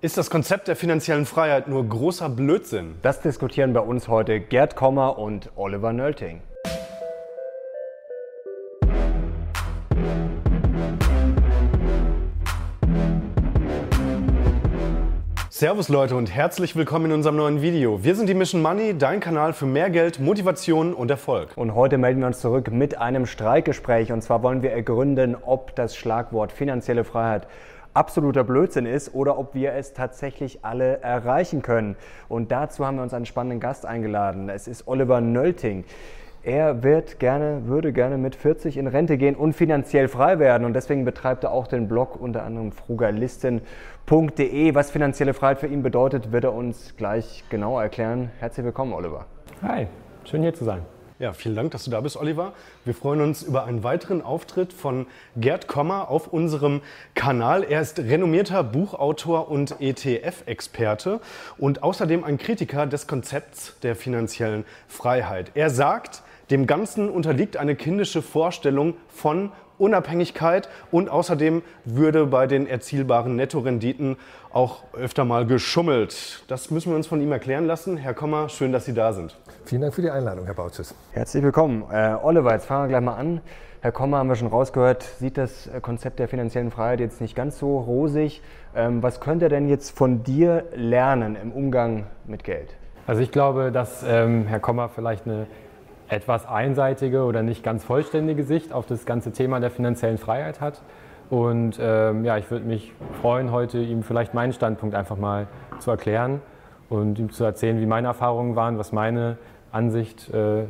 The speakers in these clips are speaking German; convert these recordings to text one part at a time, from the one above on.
Ist das Konzept der finanziellen Freiheit nur großer Blödsinn? Das diskutieren bei uns heute Gerd Kommer und Oliver Nölting. Servus Leute und herzlich willkommen in unserem neuen Video. Wir sind die Mission Money, dein Kanal für mehr Geld, Motivation und Erfolg. Und heute melden wir uns zurück mit einem Streikgespräch. Und zwar wollen wir ergründen, ob das Schlagwort finanzielle Freiheit absoluter Blödsinn ist oder ob wir es tatsächlich alle erreichen können. Und dazu haben wir uns einen spannenden Gast eingeladen. Es ist Oliver Nölting. Er wird gerne, würde gerne mit 40 in Rente gehen und finanziell frei werden. Und deswegen betreibt er auch den Blog unter anderem frugalisten.de. Was finanzielle Freiheit für ihn bedeutet, wird er uns gleich genau erklären. Herzlich willkommen, Oliver. Hi, schön hier zu sein. Ja, vielen Dank, dass du da bist, Oliver. Wir freuen uns über einen weiteren Auftritt von Gerd Kommer auf unserem Kanal. Er ist renommierter Buchautor und ETF-Experte und außerdem ein Kritiker des Konzepts der finanziellen Freiheit. Er sagt, dem Ganzen unterliegt eine kindische Vorstellung von Unabhängigkeit und außerdem würde bei den erzielbaren Nettorenditen auch öfter mal geschummelt. Das müssen wir uns von ihm erklären lassen. Herr Kommer, schön, dass Sie da sind. Vielen Dank für die Einladung, Herr Bautzes. Herzlich willkommen. Äh, Oliver, jetzt fangen wir gleich mal an. Herr Kommer, haben wir schon rausgehört, sieht das Konzept der finanziellen Freiheit jetzt nicht ganz so rosig. Ähm, was könnte er denn jetzt von dir lernen im Umgang mit Geld? Also ich glaube, dass ähm, Herr Kommer vielleicht eine etwas einseitige oder nicht ganz vollständige Sicht auf das ganze Thema der finanziellen Freiheit hat. Und ähm, ja, ich würde mich freuen, heute ihm vielleicht meinen Standpunkt einfach mal zu erklären und ihm zu erzählen, wie meine Erfahrungen waren, was meine Ansicht äh,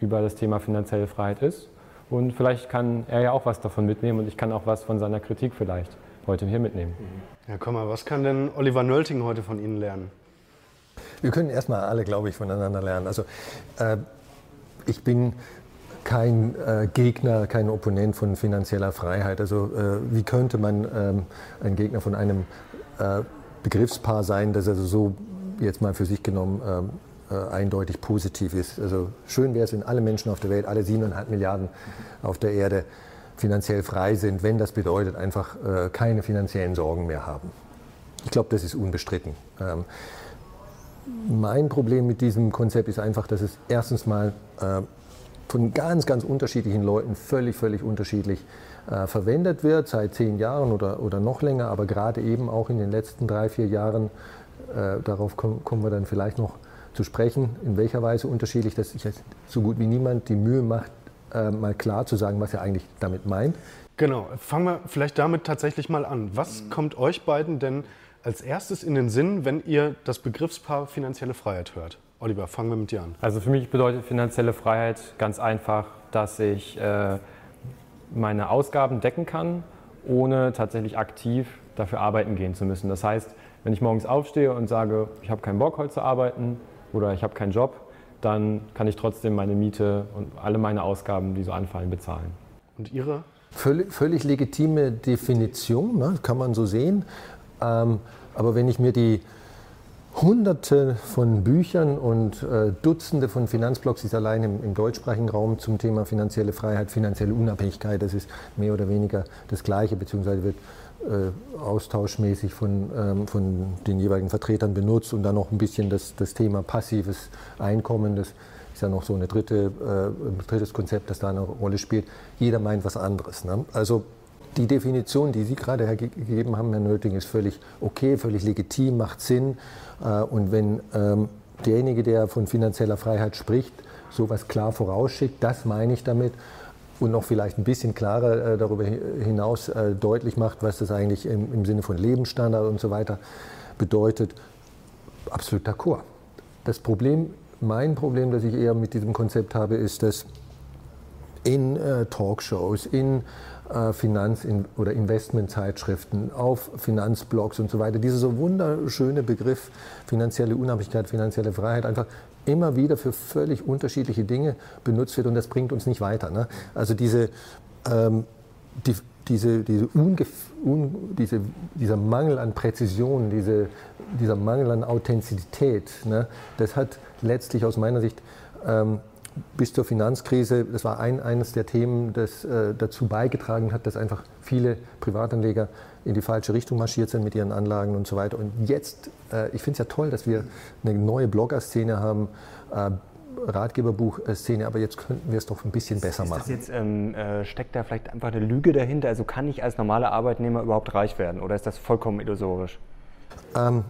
über das Thema finanzielle Freiheit ist. Und vielleicht kann er ja auch was davon mitnehmen und ich kann auch was von seiner Kritik vielleicht heute hier mitnehmen. Ja, komm mal, was kann denn Oliver Nölting heute von Ihnen lernen? Wir können erstmal alle, glaube ich, voneinander lernen. Also äh, ich bin kein äh, Gegner, kein Opponent von finanzieller Freiheit. Also äh, wie könnte man ähm, ein Gegner von einem äh, Begriffspaar sein, das also so jetzt mal für sich genommen ähm, äh, eindeutig positiv ist. Also schön wäre es, wenn alle Menschen auf der Welt, alle siebeneinhalb Milliarden auf der Erde finanziell frei sind, wenn das bedeutet, einfach äh, keine finanziellen Sorgen mehr haben. Ich glaube, das ist unbestritten. Ähm, mein Problem mit diesem Konzept ist einfach, dass es erstens mal äh, von ganz, ganz unterschiedlichen Leuten völlig, völlig unterschiedlich äh, verwendet wird, seit zehn Jahren oder, oder noch länger, aber gerade eben auch in den letzten drei, vier Jahren, äh, darauf kommen, kommen wir dann vielleicht noch zu sprechen, in welcher Weise unterschiedlich, dass sich jetzt so gut wie niemand die Mühe macht, äh, mal klar zu sagen, was er eigentlich damit meint. Genau, fangen wir vielleicht damit tatsächlich mal an. Was mhm. kommt euch beiden denn als erstes in den Sinn, wenn ihr das Begriffspaar finanzielle Freiheit hört? Oliver, fangen wir mit dir an. Also für mich bedeutet finanzielle Freiheit ganz einfach, dass ich äh, meine Ausgaben decken kann, ohne tatsächlich aktiv dafür arbeiten gehen zu müssen. Das heißt, wenn ich morgens aufstehe und sage, ich habe keinen Bock heute zu arbeiten oder ich habe keinen Job, dann kann ich trotzdem meine Miete und alle meine Ausgaben, die so anfallen, bezahlen. Und Ihre? Völlig, völlig legitime Definition, ne? kann man so sehen. Ähm, aber wenn ich mir die Hunderte von Büchern und äh, Dutzende von Finanzblogs, die es allein im, im, deutschsprachigen Raum zum Thema finanzielle Freiheit, finanzielle Unabhängigkeit, das ist mehr oder weniger das Gleiche, beziehungsweise wird äh, austauschmäßig von, ähm, von den jeweiligen Vertretern benutzt und dann noch ein bisschen das, das Thema passives Einkommen, das ist ja noch so eine dritte, äh, ein drittes Konzept, das da eine Rolle spielt. Jeder meint was anderes. Ne? Also die Definition, die Sie gerade gegeben haben, Herr Nöting, ist völlig okay, völlig legitim, macht Sinn. Äh, und wenn ähm, derjenige, der von finanzieller Freiheit spricht, sowas klar vorausschickt, das meine ich damit, und noch vielleicht ein bisschen klarer äh, darüber hinaus äh, deutlich macht, was das eigentlich im, Sinne von Lebensstandard und so weiter bedeutet, absolut d'accord. Das Problem, mein Problem, das ich eher mit diesem Konzept habe, ist, dass in Talkshows, in Finanz- oder Investmentzeitschriften, auf Finanzblogs und so weiter. Dieser so wunderschöne Begriff finanzielle Unabhängigkeit, finanzielle Freiheit einfach immer wieder für völlig unterschiedliche Dinge benutzt wird und das bringt uns nicht weiter. Ne? Also diese, ähm, die, diese, diese, un, diese, dieser Mangel an Präzision, diese, dieser Mangel an Authentizität, ne, das hat letztlich aus meiner Sicht ähm, bis zur Finanzkrise, das war ein, eines der Themen, das äh, dazu beigetragen hat, dass einfach viele Privatanleger in die falsche Richtung marschiert sind mit ihren Anlagen und so weiter. Und jetzt, äh, ich finde es ja toll, dass wir eine neue Blogger-Szene haben, äh, Ratgeberbuch-Szene, aber jetzt könnten wir es doch ein bisschen besser machen. Jetzt, ähm, äh, steckt da vielleicht einfach eine Lüge dahinter? Also kann ich als normaler Arbeitnehmer überhaupt reich werden oder ist das vollkommen illusorisch? Ähm,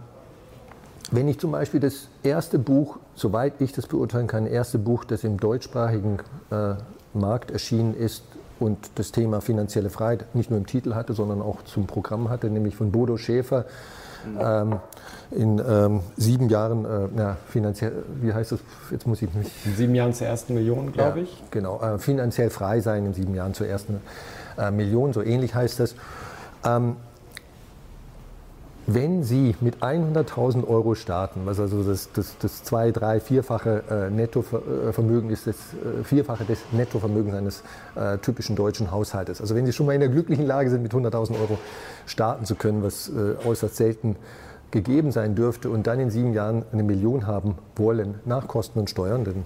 wenn ich zum Beispiel das erste Buch, soweit ich das beurteilen kann, erste Buch, das im deutschsprachigen äh, Markt erschienen ist und das Thema finanzielle Freiheit nicht nur im Titel hatte, sondern auch zum Programm hatte, nämlich von Bodo Schäfer, ähm, in ähm, sieben Jahren, äh, na, finanziell, wie heißt das? Jetzt muss ich mich. In sieben Jahren zur ersten Million, glaube ja, ich. Genau, äh, finanziell frei sein in sieben Jahren zur ersten äh, Million, so ähnlich heißt das. Ähm, wenn Sie mit 100.000 Euro starten, was also das, das, das zwei-, drei-, vierfache äh, Nettovermögen ist, das äh, Vierfache des Nettovermögens eines äh, typischen deutschen Haushaltes. Also wenn Sie schon mal in der glücklichen Lage sind, mit 100.000 Euro starten zu können, was äh, äußerst selten gegeben sein dürfte, und dann in sieben Jahren eine Million haben wollen, nach Kosten und Steuern, denn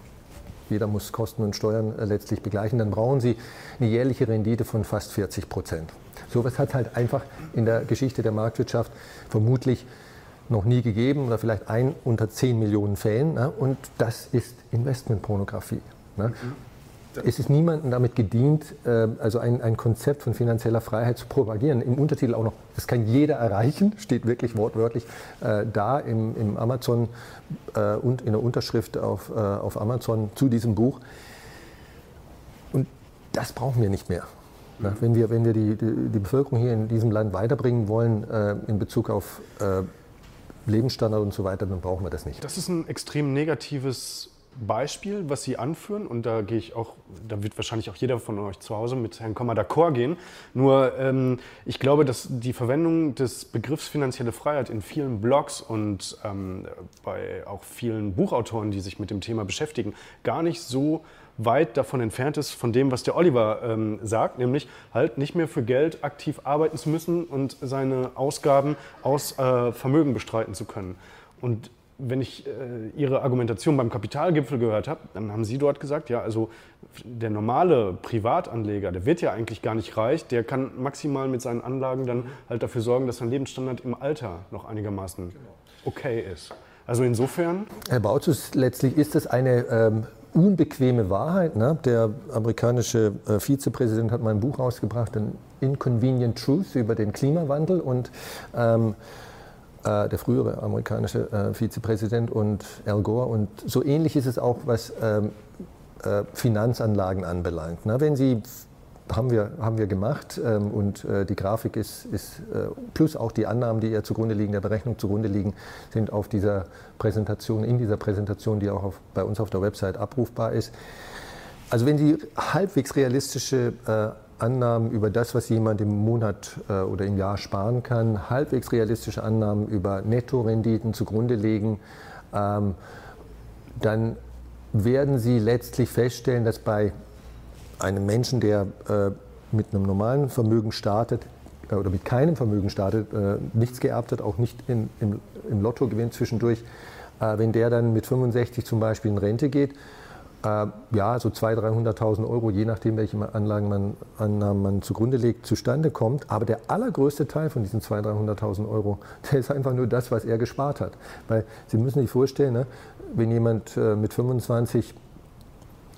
jeder muss Kosten und Steuern äh, letztlich begleichen, dann brauchen Sie eine jährliche Rendite von fast 40 Prozent. Sowas hat es halt einfach in der Geschichte der Marktwirtschaft vermutlich noch nie gegeben oder vielleicht ein unter 10 Millionen Fällen. Ne? Und das ist Investmentpornografie. Ne? Mhm. Es ist niemandem damit gedient, äh, also ein, ein, Konzept von finanzieller Freiheit zu propagieren. Im Untertitel auch noch, das kann jeder erreichen, steht wirklich wortwörtlich äh, da im, im Amazon äh, und in der Unterschrift auf, äh, auf Amazon zu diesem Buch. Und das brauchen wir nicht mehr. Na, wenn wir, wenn wir die, die, die, Bevölkerung hier in diesem Land weiterbringen wollen äh, in Bezug auf äh, Lebensstandard und so weiter, dann brauchen wir das nicht. Das ist ein extrem negatives Beispiel, was Sie anführen, und da gehe ich auch, da wird wahrscheinlich auch jeder von euch zu Hause mit Herrn Kommer d'accord gehen. Nur ähm, ich glaube, dass die Verwendung des Begriffs finanzielle Freiheit in vielen Blogs und ähm, bei auch vielen Buchautoren, die sich mit dem Thema beschäftigen, gar nicht so weit davon entfernt ist von dem, was der Oliver ähm, sagt, nämlich halt nicht mehr für Geld aktiv arbeiten zu müssen und seine Ausgaben aus äh, Vermögen bestreiten zu können. Und wenn ich äh, Ihre Argumentation beim Kapitalgipfel gehört habe, dann haben Sie dort gesagt, ja, also der normale Privatanleger, der wird ja eigentlich gar nicht reich, der kann maximal mit seinen Anlagen dann halt dafür sorgen, dass sein Lebensstandard im Alter noch einigermaßen okay ist. Also insofern. Herr Bautzus, letztlich ist es eine ähm, unbequeme Wahrheit. Ne? Der amerikanische äh, Vizepräsident hat mal ein Buch rausgebracht, ein Inconvenient Truth über den Klimawandel und ähm, äh, der frühere amerikanische äh, Vizepräsident und Al Gore. Und so ähnlich ist es auch, was ähm, äh, Finanzanlagen anbelangt. Ne? Wenn Sie haben wir, haben wir gemacht ähm, und äh, die Grafik ist, ist äh, plus auch die Annahmen, die ihr zugrunde liegen, der Berechnung zugrunde liegen, sind auf dieser Präsentation, in dieser Präsentation, die auch auf, bei uns auf der Website abrufbar ist. Also wenn Sie halbwegs realistische äh, Annahmen über das, was jemand im Monat äh, oder im Jahr sparen kann, halbwegs realistische Annahmen über Nettorenditen zugrunde legen, ähm, dann werden Sie letztlich feststellen, dass bei einem Menschen, der äh, mit einem normalen Vermögen startet äh, oder mit keinem Vermögen startet, äh, nichts geerbt hat, auch nicht in, im, im Lotto gewinnt zwischendurch, äh, wenn der dann mit 65 zum Beispiel in Rente geht, äh, ja, so 200.000, 300.000 Euro, je nachdem, welche Anlagen man, Annahmen man zugrunde legt, zustande kommt. Aber der allergrößte Teil von diesen 200.000, 300.000 Euro, der ist einfach nur das, was er gespart hat. Weil Sie müssen sich vorstellen, ne, wenn jemand mit 25 äh,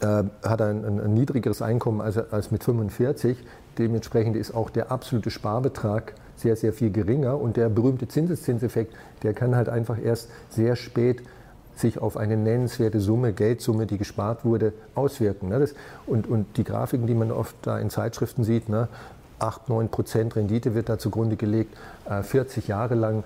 hat ein, ein, ein, niedrigeres Einkommen als, als mit 45. Dementsprechend ist auch der absolute Sparbetrag sehr, sehr viel geringer. Und der berühmte Zinseszinseffekt, der kann halt einfach erst sehr spät sich auf eine nennenswerte Summe, Geldsumme, die gespart wurde, auswirken. Ne? Das, und, und die Grafiken, die man oft da in Zeitschriften sieht, ne? 8, 9 Prozent Rendite wird da zugrunde gelegt, 40 äh, Jahre lang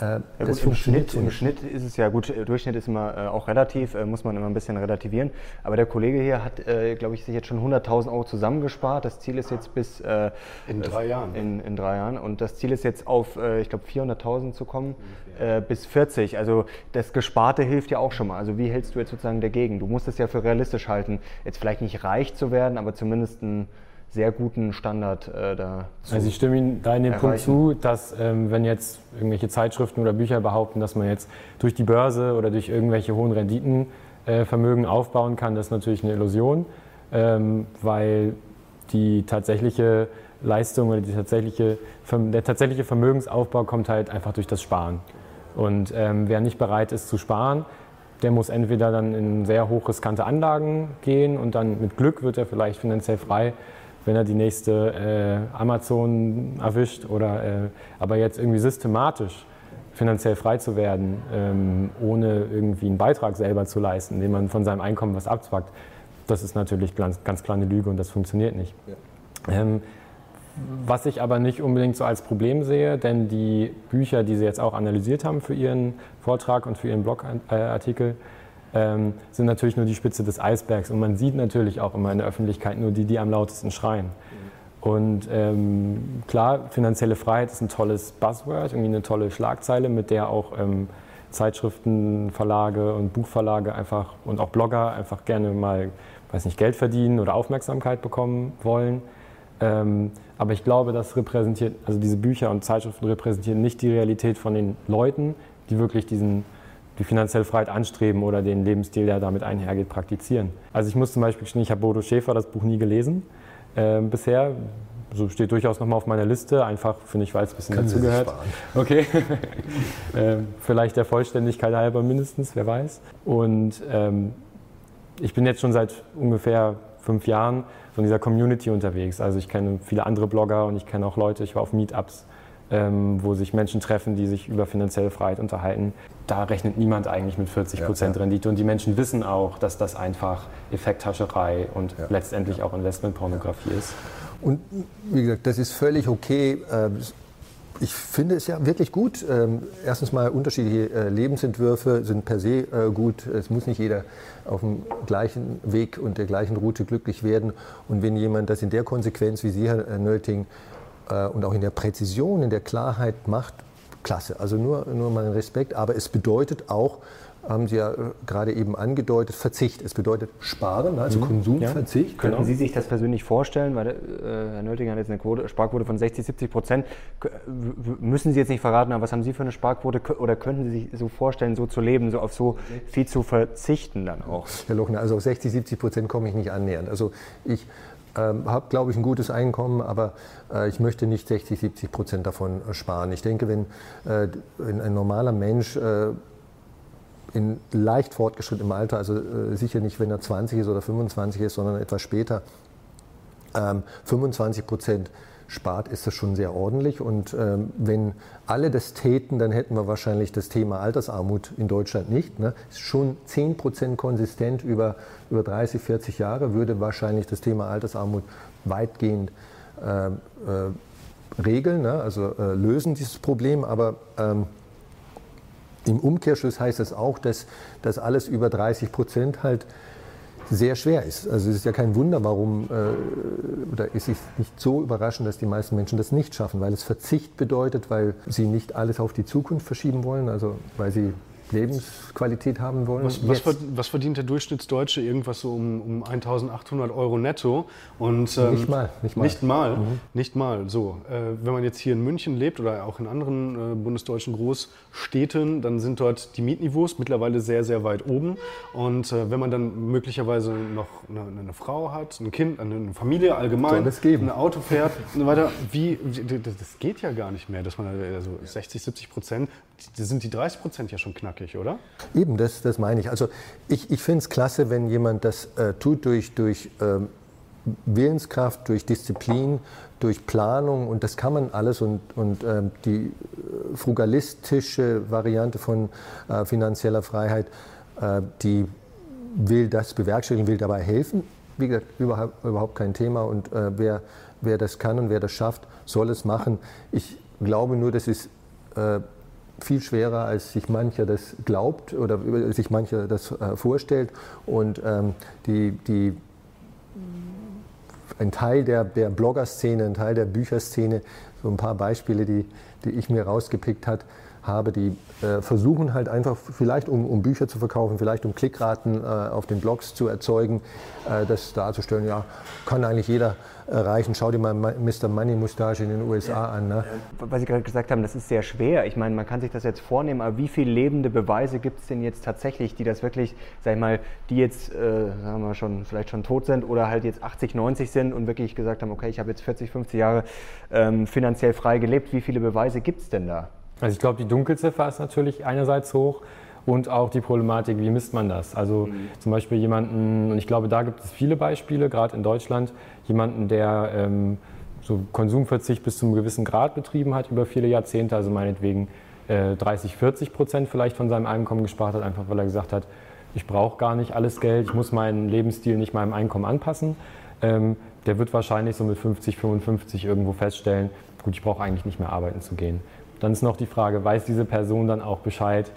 äh, ja, gut, im, Schnitt, Im Schnitt ist es ja gut, äh, Durchschnitt ist immer äh, auch relativ, äh, muss man immer ein bisschen relativieren. Aber der Kollege hier hat, äh, glaube ich, sich jetzt schon 100.000 Euro zusammengespart. Das Ziel ist jetzt bis. Äh, in drei Jahren. In, in, drei Jahren. Und das Ziel ist jetzt auf, ich glaube, 400.000 zu kommen, bis 40. Also das Gesparte hilft ja auch schon mal. Also wie hältst du jetzt sozusagen dagegen? Du musst es ja für realistisch halten, jetzt vielleicht nicht reich zu werden, aber zumindest ein sehr guten Standard äh, da zu Also ich stimme Ihnen da in dem Punkt zu, dass ähm, wenn jetzt irgendwelche Zeitschriften oder Bücher behaupten, dass man jetzt durch die Börse oder durch irgendwelche hohen Renditen äh, Vermögen aufbauen kann, das ist natürlich eine Illusion, ähm, weil die tatsächliche Leistung oder die tatsächliche, der tatsächliche Vermögensaufbau kommt halt einfach durch das Sparen. Und ähm, wer nicht bereit ist zu sparen, der muss entweder dann in sehr hochriskante Anlagen gehen und dann mit Glück wird er vielleicht finanziell frei, wenn er die nächste äh, Amazon erwischt oder äh, aber jetzt irgendwie systematisch finanziell frei zu werden, ähm, ohne irgendwie einen Beitrag selber zu leisten, indem man von seinem Einkommen was abzwackt, das ist natürlich ganz, ganz klar eine Lüge und das funktioniert nicht. Ja. Ähm, was ich aber nicht unbedingt so als Problem sehe, denn die Bücher, die Sie jetzt auch analysiert haben für Ihren Vortrag und für Ihren Blogartikel, ähm, sind natürlich nur die Spitze des Eisbergs. Und man sieht natürlich auch immer in der Öffentlichkeit nur die, die am lautesten schreien. Und ähm, klar, finanzielle Freiheit ist ein tolles Buzzword, irgendwie eine tolle Schlagzeile, mit der auch ähm, Zeitschriftenverlage und Buchverlage einfach und auch Blogger einfach gerne mal, weiß nicht, Geld verdienen oder Aufmerksamkeit bekommen wollen. Ähm, aber ich glaube, das repräsentiert, also diese Bücher und Zeitschriften repräsentieren nicht die Realität von den Leuten, die wirklich diesen, die finanzielle Freiheit anstreben oder den Lebensstil, der damit einhergeht, praktizieren. Also ich muss zum Beispiel, ich habe Bodo Schäfer das Buch nie gelesen äh, bisher. So steht durchaus nochmal auf meiner Liste, einfach finde ich, weil es ein bisschen dazugehört. Okay. äh, vielleicht der Vollständigkeit halber mindestens, wer weiß. Und ähm, ich bin jetzt schon seit ungefähr fünf Jahren von dieser Community unterwegs. Also ich kenne viele andere Blogger und ich kenne auch Leute, ich war auf Meetups, ähm, wo sich Menschen treffen, die sich über finanzielle Freiheit unterhalten. Da rechnet niemand eigentlich mit 40 Prozent ja, ja. Rendite und die Menschen wissen auch, dass das einfach Effekthascherei und ja, letztendlich auch Investmentpornografie ist. Und wie gesagt, das ist völlig okay. Ähm, ich finde es ja wirklich gut. Ähm, erstens mal unterschiedliche äh, Lebensentwürfe sind per se äh, gut. Es muss nicht jeder auf dem gleichen Weg und der gleichen Route glücklich werden. Und wenn jemand das in der Konsequenz, wie Sie, Herr Nölting, äh, und auch in der Präzision, in der Klarheit macht, klasse. Also nur, nur mal Respekt. Aber es bedeutet auch, haben Sie ja äh, gerade eben angedeutet, Verzicht. Es bedeutet Sparen, also mhm. Konsumverzicht. Ja. Könnten genau. Sie sich das persönlich vorstellen? Weil äh, Herr Nölting hat jetzt eine Quote, Sparquote von 60, 70 Prozent. Müssen Sie jetzt nicht verraten, aber was haben Sie für eine Sparquote? Oder könnten Sie sich so vorstellen, so zu leben, so auf so viel zu verzichten dann auch? Herr Lochner, also auf 60, 70 Prozent komme ich nicht annähernd. Also ich habe, glaube ich, ein gutes Einkommen, aber äh, ich möchte nicht 60, 70 Prozent davon äh, sparen. Ich denke, wenn, äh, wenn ein normaler Mensch äh, in leicht fortgeschrittenem Alter, also äh, sicher nicht, wenn er 20 ist oder 25 ist, sondern etwas später, ähm, 25 Prozent spart, ist das schon sehr ordentlich. Und ähm, wenn alle das täten, dann hätten wir wahrscheinlich das Thema Altersarmut in Deutschland nicht. Ne? Schon 10 Prozent konsistent über, über 30, 40 Jahre, würde wahrscheinlich das Thema Altersarmut weitgehend äh, äh, regeln, ne? also äh, lösen dieses Problem. Aber ähm, im Umkehrschluss heißt das auch, dass, dass alles über 30 Prozent halt sehr schwer ist. Also es ist ja kein Wunder, warum, äh, oder es ist nicht so überraschend, dass die meisten Menschen das nicht schaffen, weil es Verzicht bedeutet, weil sie nicht alles auf die Zukunft verschieben wollen, also weil sie Lebensqualität haben wollen. Was, was, was, verdient der Durchschnittsdeutsche? Irgendwas so um, um 1800 Euro netto. Und, ähm, nicht mal. Nicht mal. Nicht mal, mhm. nicht mal so. Äh, wenn man jetzt hier in München lebt oder auch in anderen äh, bundesdeutschen Großstädten, dann sind dort die Mietniveaus mittlerweile sehr, sehr weit oben. Und äh, wenn man dann möglicherweise noch eine, eine, Frau hat, ein Kind, eine Familie allgemein, ein Auto fährt und so weiter, wie, das geht ja gar nicht mehr, dass man also 60, 70 Prozent, sind die 30 Prozent ja schon knackig knackig, oder? Eben, das, das meine ich. Also ich, ich finde es klasse, wenn jemand das äh, tut durch, durch ähm, Willenskraft, durch Disziplin, durch Planung und das kann man alles und, und ähm, die äh, frugalistische Variante von äh, finanzieller Freiheit, äh, die will das bewerkstelligen, will dabei helfen. Wie gesagt, überhaupt, überhaupt kein Thema und äh, wer, wer das kann und wer das schafft, soll es machen. Ich glaube nur, das ist äh, viel schwerer, als sich mancher das glaubt oder sich mancher das äh, vorstellt. Und ähm, die, die, ein Teil der, der Blogger-Szene, ein Teil der Bücherszene, so ein paar Beispiele, die, die ich mir rausgepickt habe, habe, die äh, versuchen halt einfach vielleicht, um, um, Bücher zu verkaufen, vielleicht um Klickraten äh, auf den Blogs zu erzeugen, äh, das darzustellen, ja, kann eigentlich jeder erreichen. Schau dir mal Mr. Money Mustache in den USA ja. an. Ne? Was Sie gerade gesagt haben, das ist sehr schwer. Ich meine, man kann sich das jetzt vornehmen, aber wie viele lebende Beweise gibt es denn jetzt tatsächlich, die das wirklich, sag ich mal, die jetzt, äh, sagen wir schon, vielleicht schon tot sind oder halt jetzt 80, 90 sind und wirklich gesagt haben, okay, ich habe jetzt 40, 50 Jahre ähm, finanziell frei gelebt. Wie viele Beweise gibt es denn da? Also ich glaube, die Dunkelziffer ist natürlich einerseits hoch und auch die Problematik, wie misst man das? Also mhm. zum Beispiel jemanden, und ich glaube, da gibt es viele Beispiele, gerade in Deutschland, jemanden, der ähm, so Konsumverzicht bis zu einem gewissen Grad betrieben hat über viele Jahrzehnte, also meinetwegen äh, 30, 40 Prozent vielleicht von seinem Einkommen gespart hat, einfach weil er gesagt hat, ich brauche gar nicht alles Geld, ich muss meinen Lebensstil nicht meinem Einkommen anpassen. Ähm, der wird wahrscheinlich so mit 50, 55 irgendwo feststellen, gut, ich brauche eigentlich nicht mehr arbeiten zu gehen. Dann ist noch die Frage, weiß diese Person dann auch Bescheid,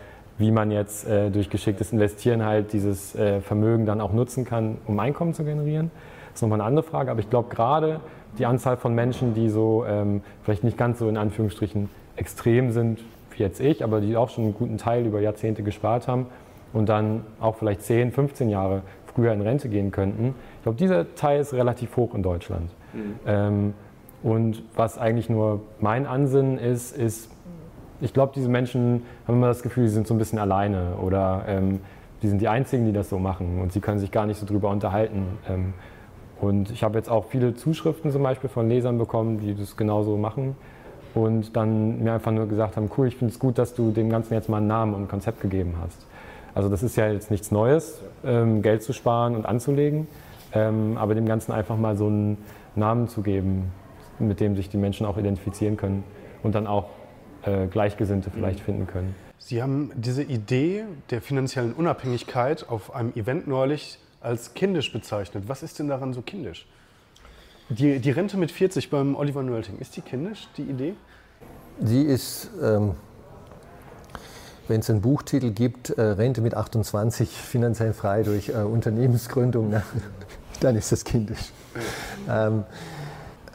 wie man jetzt äh, durch geschicktes Investieren halt dieses äh, Vermögen dann auch nutzen kann, um Einkommen zu generieren? Das ist nochmal eine andere Frage. Aber ich glaube gerade die Anzahl von Menschen, die so ähm, vielleicht nicht ganz so in Anführungsstrichen extrem sind wie jetzt ich, aber die auch schon einen guten Teil über Jahrzehnte gespart haben und dann auch vielleicht 10, 15 Jahre früher in Rente gehen könnten. Ich glaube, dieser Teil ist relativ hoch in Deutschland. Mhm. Ähm, und was eigentlich nur mein Ansinnen ist, ist ich glaube, diese Menschen haben immer das Gefühl, sie sind so ein bisschen alleine oder ähm, die sind die Einzigen, die das so machen und sie können sich gar nicht so drüber unterhalten. Ähm, und ich habe jetzt auch viele Zuschriften zum Beispiel von Lesern bekommen, die das genauso machen und dann mir einfach nur gesagt haben, cool, ich finde es gut, dass du dem Ganzen jetzt mal einen Namen und ein Konzept gegeben hast. Also das ist ja jetzt nichts Neues, ähm, Geld zu sparen und anzulegen, ähm, aber dem Ganzen einfach mal so einen Namen zu geben, mit dem sich die Menschen auch identifizieren können und dann auch äh, Gleichgesinnte vielleicht mhm. finden können. Sie haben diese Idee der finanziellen Unabhängigkeit auf einem Event neulich als kindisch bezeichnet. Was ist denn daran so kindisch? Die, die Rente mit 40 beim Oliver Nölting, ist die kindisch, die Idee? Sie ist, ähm, wenn es einen Buchtitel gibt, äh, Rente mit 28, finanziell frei durch äh, Unternehmensgründung, na, dann ist das kindisch. Ähm, äh,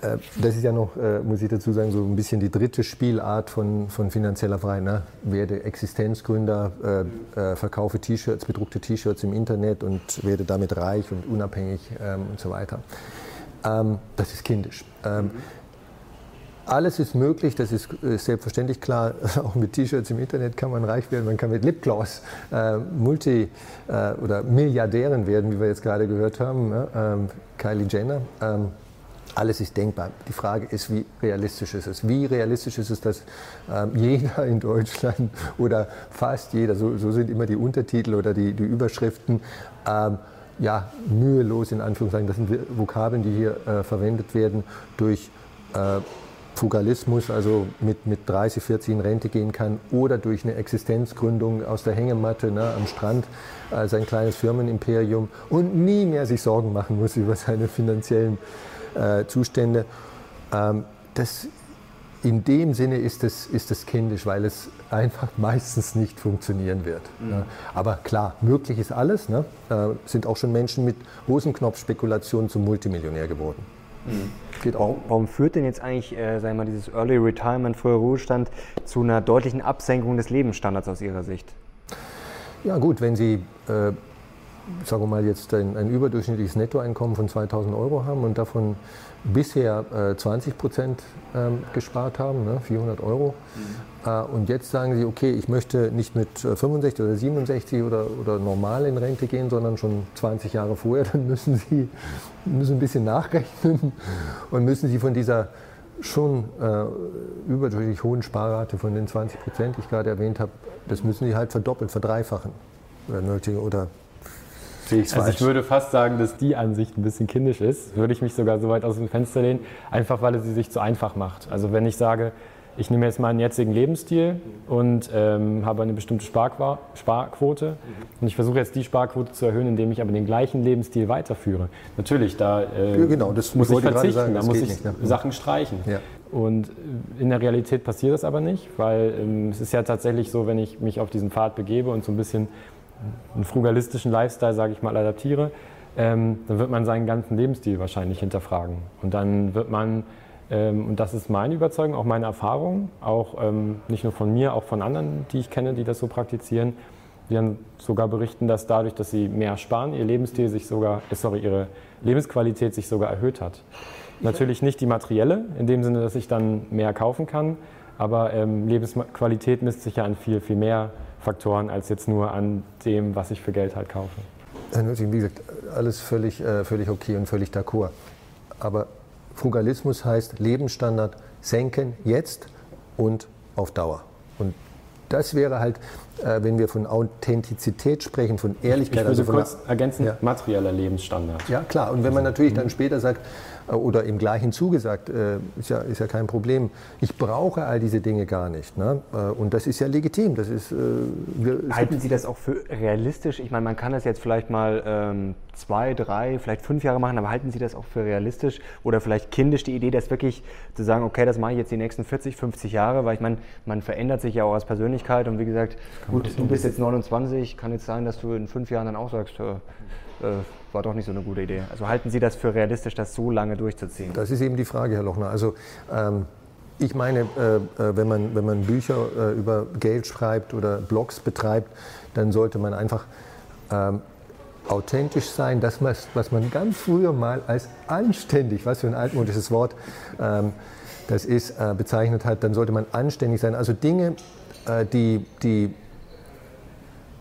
das ist ja noch, äh, muss ich dazu sagen, so ein bisschen die dritte Spielart von, von finanzieller Freiheit. Ne? Werde Existenzgründer, äh, verkaufe T-Shirts, bedruckte T-Shirts im Internet und werde damit reich und unabhängig ähm, und so weiter. Ähm, das ist kindisch. Ähm, alles ist möglich, das ist selbstverständlich klar. Auch mit T-Shirts im Internet kann man reich werden, man kann mit Lipgloss äh, Multi- äh, oder Milliardären werden, wie wir jetzt gerade gehört haben. Ne? Ähm, Kylie Jenner. Alles ist denkbar. Die Frage ist, wie realistisch ist es? Wie realistisch ist es, dass ähm, jeder in Deutschland oder fast jeder, so, so, sind immer die Untertitel oder die, die Überschriften, ähm, ja, mühelos in Anführungszeichen, das sind Vokabeln, die hier äh, verwendet werden, durch äh, Fugalismus, also mit, mit 30, 40 in Rente gehen kann oder durch eine Existenzgründung aus der Hängematte ne, am Strand, äh, sein kleines Firmenimperium und nie mehr sich Sorgen machen muss über seine finanziellen äh, Zustände. Ähm, das, in dem Sinne ist es, ist es kindisch, weil es einfach meistens nicht funktionieren wird. Mhm. Ne? Aber klar, möglich ist alles. Ne? Äh, sind auch schon Menschen mit Hosenknopfspekulationen zum Multimillionär geworden. Mhm. Geht auch. Warum führt denn jetzt eigentlich äh, sagen wir mal, dieses Early Retirement, früher Ruhestand, zu einer deutlichen Absenkung des Lebensstandards aus Ihrer Sicht? Ja gut, wenn Sie äh, sagen wir mal, jetzt ein, ein überdurchschnittliches Nettoeinkommen von 2000 Euro haben und davon bisher äh, 20 Prozent ähm, gespart haben, ne, 400 Euro. Mhm. Äh, und jetzt sagen sie, okay, ich möchte nicht mit 65 äh, oder 67 oder, oder normal in Rente gehen, sondern schon 20 Jahre vorher, dann müssen sie müssen ein bisschen nachrechnen und müssen sie von dieser schon äh, überdurchschnittlich hohen Sparrate von den 20 Prozent, die ich gerade erwähnt habe, das müssen sie halt verdoppeln, verdreifachen oder, oder Sehe ich also ich würde fast sagen, dass die Ansicht ein bisschen kindisch ist. Würde ich mich sogar so weit aus dem Fenster lehnen, einfach weil es sie sich zu einfach macht. Also wenn ich sage, ich nehme jetzt meinen jetzigen Lebensstil und ähm, habe eine bestimmte Sparqu Sparquote und ich versuche jetzt die Sparquote zu erhöhen, indem ich aber den gleichen Lebensstil weiterführe. Natürlich, da äh, ja, genau, muss ich verzichten, sagen, da muss ich nicht, ne? Sachen streichen. Ja. Und in der Realität passiert das aber nicht, weil ähm, es ist ja tatsächlich so, wenn ich mich auf diesen Pfad begebe und so ein bisschen einen frugalistischen Lifestyle, sage ich mal, adaptiere, ähm, dann wird man seinen ganzen Lebensstil wahrscheinlich hinterfragen. Und dann wird man Ähm, und das ist meine Überzeugung, auch meine Erfahrung, auch ähm, nicht nur von mir, auch von anderen, die ich kenne, die das so praktizieren. Die dann sogar berichten, dass dadurch, dass sie mehr sparen, ihr Lebensstil sich sogar, äh, sorry, ihre Lebensqualität sich sogar erhöht hat. Natürlich nicht die materielle, in dem Sinne, dass ich dann mehr kaufen kann, aber ähm, Lebensqualität misst sich ja an viel, viel mehr Faktoren als jetzt nur an dem, was ich für Geld halt kaufe. Wie gesagt, alles völlig, äh, völlig okay und völlig d'accord. Aber Frugalismus heißt Lebensstandard senken jetzt und auf Dauer. Und das wäre halt, äh, wenn wir von Authentizität sprechen, von Ehrlichkeit. Ich würde also kurz ergänzen, ja. materieller Lebensstandard. Ja, klar. Und wenn man natürlich dann später sagt, oder im gleichen Zuge sagt, äh, ist, ja, ist ja kein Problem. Ich brauche all diese Dinge gar nicht. Ne? Äh, und das ist ja legitim. Das ist, Halten Sie das auch für realistisch? Ich meine, man kann das jetzt vielleicht mal ähm, zwei, drei, vielleicht fünf Jahre machen, aber halten Sie das auch für realistisch oder vielleicht kindisch die Idee, das wirklich zu sagen, okay, das mache ich jetzt die nächsten 40, 50 Jahre, weil ich meine, man verändert sich ja auch als Persönlichkeit und wie gesagt, gut, du bist jetzt 29, kann jetzt sein, dass du in fünf Jahren dann auch sagst, äh, äh, war doch nicht so eine gute Idee. Also halten Sie das für realistisch, das so lange durchzuziehen? Das ist eben die Frage, Herr Lochner. Also ähm, ich meine, äh, äh, wenn, man, wenn man Bücher äh, über Geld schreibt oder Blogs betreibt, dann sollte man einfach ähm, authentisch sein. Das, was man ganz früher mal als anständig, was für ein altmodisches Wort ähm, das ist, äh, bezeichnet hat, dann sollte man anständig sein. Also Dinge, äh, die, die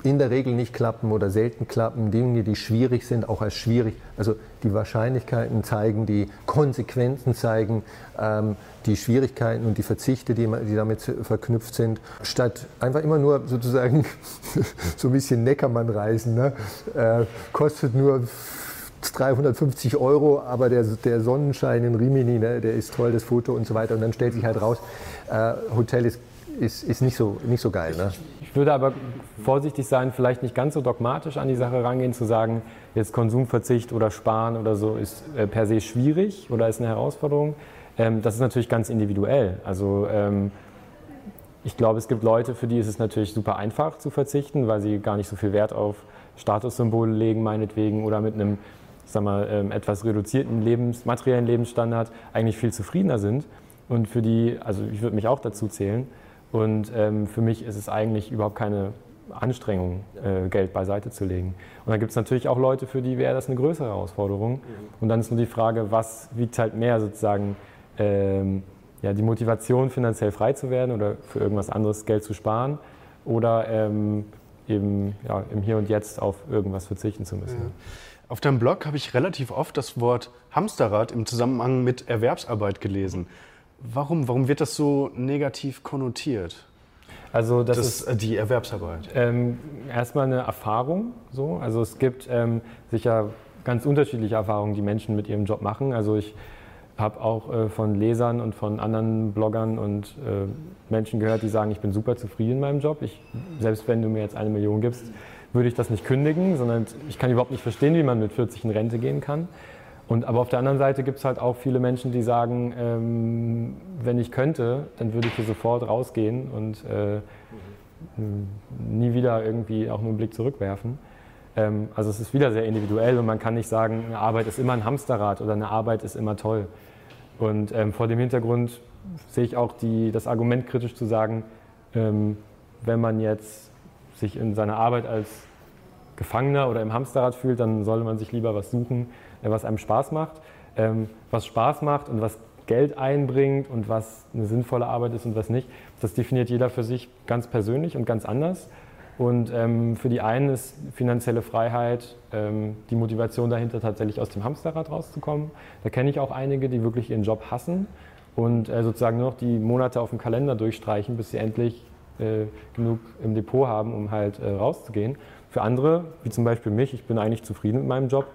in der Regel nicht klappen oder selten klappen, Dinge, die schwierig sind, auch als schwierig. Also die Wahrscheinlichkeiten zeigen, die Konsequenzen zeigen, ähm, die Schwierigkeiten und die Verzichte, die, die, damit verknüpft sind, statt einfach immer nur sozusagen so ein bisschen Neckermann reisen. Ne? Äh, kostet nur 350 Euro, aber der, der Sonnenschein in Rimini, ne, der ist toll, das Foto und so weiter. Und dann stellt sich halt raus, äh, Hotel ist, ist, ist nicht, so, nicht so geil. Ne? Würde aber vorsichtig sein, vielleicht nicht ganz so dogmatisch an die Sache rangehen, zu sagen, jetzt Konsumverzicht oder Sparen oder so ist äh, per se schwierig oder ist eine Herausforderung. Ähm, das ist natürlich ganz individuell. Also ähm, ich glaube, es gibt Leute, für die ist es natürlich super einfach zu verzichten, weil sie gar nicht so viel Wert auf Statussymbole legen, meinetwegen, oder mit einem sag mal, ähm, etwas reduzierten Lebens, materiellen Lebensstandard eigentlich viel zufriedener sind. Und für die, also ich würde mich auch dazu zählen, und ähm, für mich ist es eigentlich überhaupt keine Anstrengung, äh, Geld beiseite zu legen. Und dann gibt es natürlich auch Leute, für die wäre das eine größere Herausforderung. Mhm. Und dann ist nur die Frage, was wiegt halt mehr sozusagen ähm, ja, die Motivation, finanziell frei zu werden oder für irgendwas anderes Geld zu sparen oder ähm, eben ja, im Hier und Jetzt auf irgendwas verzichten zu müssen. Ja. Auf deinem Blog habe ich relativ oft das Wort Hamsterrad im Zusammenhang mit Erwerbsarbeit gelesen. Warum, warum wird das so negativ konnotiert? Also das, das ist die Erwerbsarbeit. Ähm, erstmal eine Erfahrung. So. Also es gibt ähm, sicher ganz unterschiedliche Erfahrungen, die Menschen mit ihrem Job machen. Also ich habe auch äh, von Lesern und von anderen Bloggern und äh, Menschen gehört, die sagen, ich bin super zufrieden in meinem Job. Ich, selbst wenn du mir jetzt eine Million gibst, würde ich das nicht kündigen, sondern ich kann überhaupt nicht verstehen, wie man mit 40 in Rente gehen kann. Und, aber auf der anderen Seite gibt es halt auch viele Menschen, die sagen, ähm, wenn ich könnte, dann würde ich hier sofort rausgehen und äh, nie wieder irgendwie auch nur einen Blick zurückwerfen. Ähm, also es ist wieder sehr individuell und man kann nicht sagen, eine Arbeit ist immer ein Hamsterrad oder eine Arbeit ist immer toll. Und ähm, vor dem Hintergrund sehe ich auch die, das Argument kritisch zu sagen, ähm, wenn man jetzt sich in seiner Arbeit als Gefangener oder im Hamsterrad fühlt, dann sollte man sich lieber was suchen, was einem Spaß macht. Ähm, was Spaß macht und was Geld einbringt und was eine sinnvolle Arbeit ist und was nicht, das definiert jeder für sich ganz persönlich und ganz anders. Und ähm, für die einen ist finanzielle Freiheit ähm, die Motivation dahinter, tatsächlich aus dem Hamsterrad rauszukommen. Da kenne ich auch einige, die wirklich ihren Job hassen und äh, sozusagen nur noch die Monate auf dem Kalender durchstreichen, bis sie endlich äh, genug im Depot haben, um halt äh, rauszugehen. Für andere, wie zum Beispiel mich, ich bin eigentlich zufrieden mit meinem Job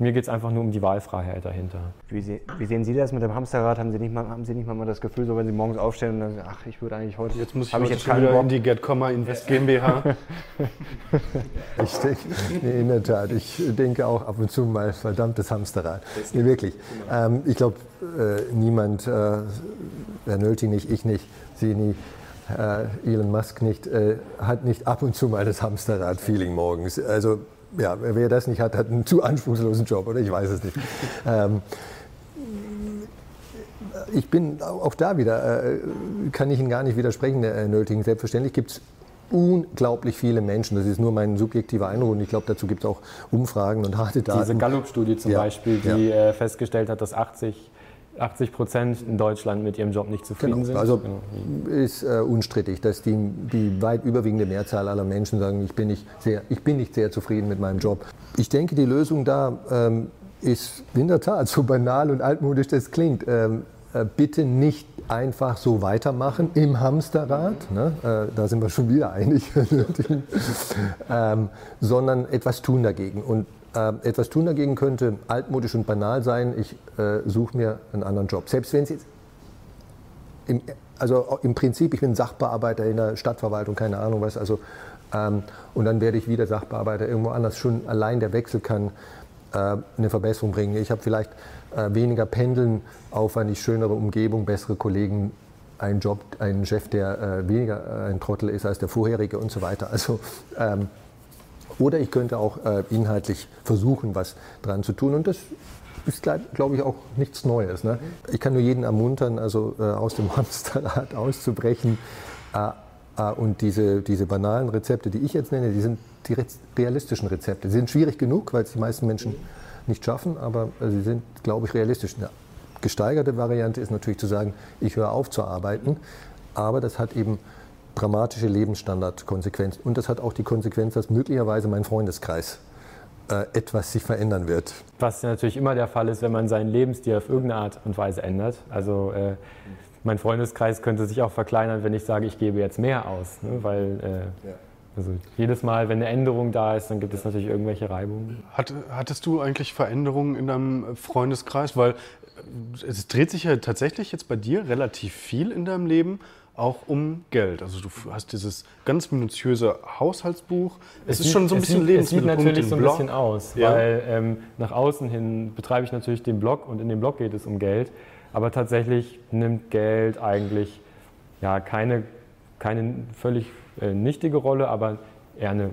mir geht es einfach nur um die Wahlfreiheit dahinter. Wie, Sie, wie, sehen Sie das mit dem Hamsterrad? Haben Sie nicht mal, haben Sie nicht mal das Gefühl, so wenn Sie morgens aufstehen und dann sagen, ach, ich würde eigentlich heute. Jetzt muss ich, ich jetzt schon wieder in die GetComma Invest GmbH. ich denke, nee, in der Tat, ich denke auch ab und zu mal, verdammtes Hamsterrad. Nee, wirklich. Ähm, ich glaube, äh, niemand, äh, Herr Nölti nicht, ich nicht, Sie nie, äh, Elon Musk nicht, äh, hat nicht ab und zu mal das Hamsterrad-Feeling morgens. Also ja, wer das nicht hat, hat einen zu anspruchslosen Job, oder? Ich weiß es nicht. ähm, Ich bin auch da wieder, äh, kann ich Ihnen gar nicht widersprechen, Herr Nölting. Selbstverständlich gibt es unglaublich viele Menschen. Das ist nur mein subjektiver Eindruck und ich glaube, dazu gibt es auch Umfragen und harte Daten. Diese Gallup-Studie zum ja, Beispiel, die ja. Äh, festgestellt hat, dass 80 80 Prozent in Deutschland mit ihrem Job nicht zufrieden genau. sind. Also genau. ist äh, unstrittig, dass die, die weit überwiegende Mehrzahl aller Menschen sagen, ich bin, nicht sehr, ich bin nicht sehr zufrieden mit meinem Job. Ich denke, die Lösung da ähm, ist in der Tat, so banal und altmodisch das klingt, ähm, äh, bitte nicht einfach so weitermachen im Hamsterrad, ne? äh, da sind wir schon wieder einig, ähm, sondern etwas tun dagegen. Und etwas tun dagegen könnte altmodisch und banal sein, ich äh, suche mir einen anderen Job. Selbst wenn es jetzt, im, also im Prinzip, ich bin Sachbearbeiter in der Stadtverwaltung, keine Ahnung was, also, ähm, und dann werde ich wieder Sachbearbeiter irgendwo anders. Schon allein der Wechsel kann äh, eine Verbesserung bringen. Ich habe vielleicht äh, weniger Pendeln, aufwendig schönere Umgebung, bessere Kollegen, einen Job, einen Chef, der äh, weniger ein Trottel ist als der vorherige und so weiter. Also ähm, oder ich könnte auch äh, inhaltlich versuchen, was dran zu tun. Und das ist, glaube ich, auch nichts Neues. Ne? Ich kann nur jeden ermuntern, also äh, aus dem Hamsterrad auszubrechen. Äh, äh, und diese, diese banalen Rezepte, die ich jetzt nenne, die sind die realistischen Rezepte. Sie sind schwierig genug, weil es die meisten Menschen nicht schaffen, aber äh, sie sind, glaube ich, realistisch. Eine gesteigerte Variante ist natürlich zu sagen, ich höre auf zu arbeiten, aber das hat eben dramatische Lebensstandardkonsequenzen. Und das hat auch die Konsequenz, dass möglicherweise mein Freundeskreis äh, etwas sich verändern wird. Was natürlich immer der Fall ist, wenn man seinen Lebensstil auf irgendeine Art und Weise ändert. Also äh, mein Freundeskreis könnte sich auch verkleinern, wenn ich sage, ich gebe jetzt mehr aus. Ne? Weil äh, ja. also jedes Mal, wenn eine Änderung da ist, dann gibt es natürlich irgendwelche Reibungen. Hat, hattest du eigentlich Veränderungen in deinem Freundeskreis? Weil es dreht sich ja tatsächlich jetzt bei dir relativ viel in deinem Leben auch um Geld. Also du hast dieses ganz minutiöse Haushaltsbuch. Es, es ist schon so ein bisschen Lebensmittelpunkt Es sieht natürlich so ein Blog. bisschen aus, ja. weil ähm, nach außen hin betreibe ich natürlich den Blog und in dem Blog geht es um Geld. Aber tatsächlich nimmt Geld eigentlich ja, keine, keine völlig äh, nichtige Rolle, aber eher eine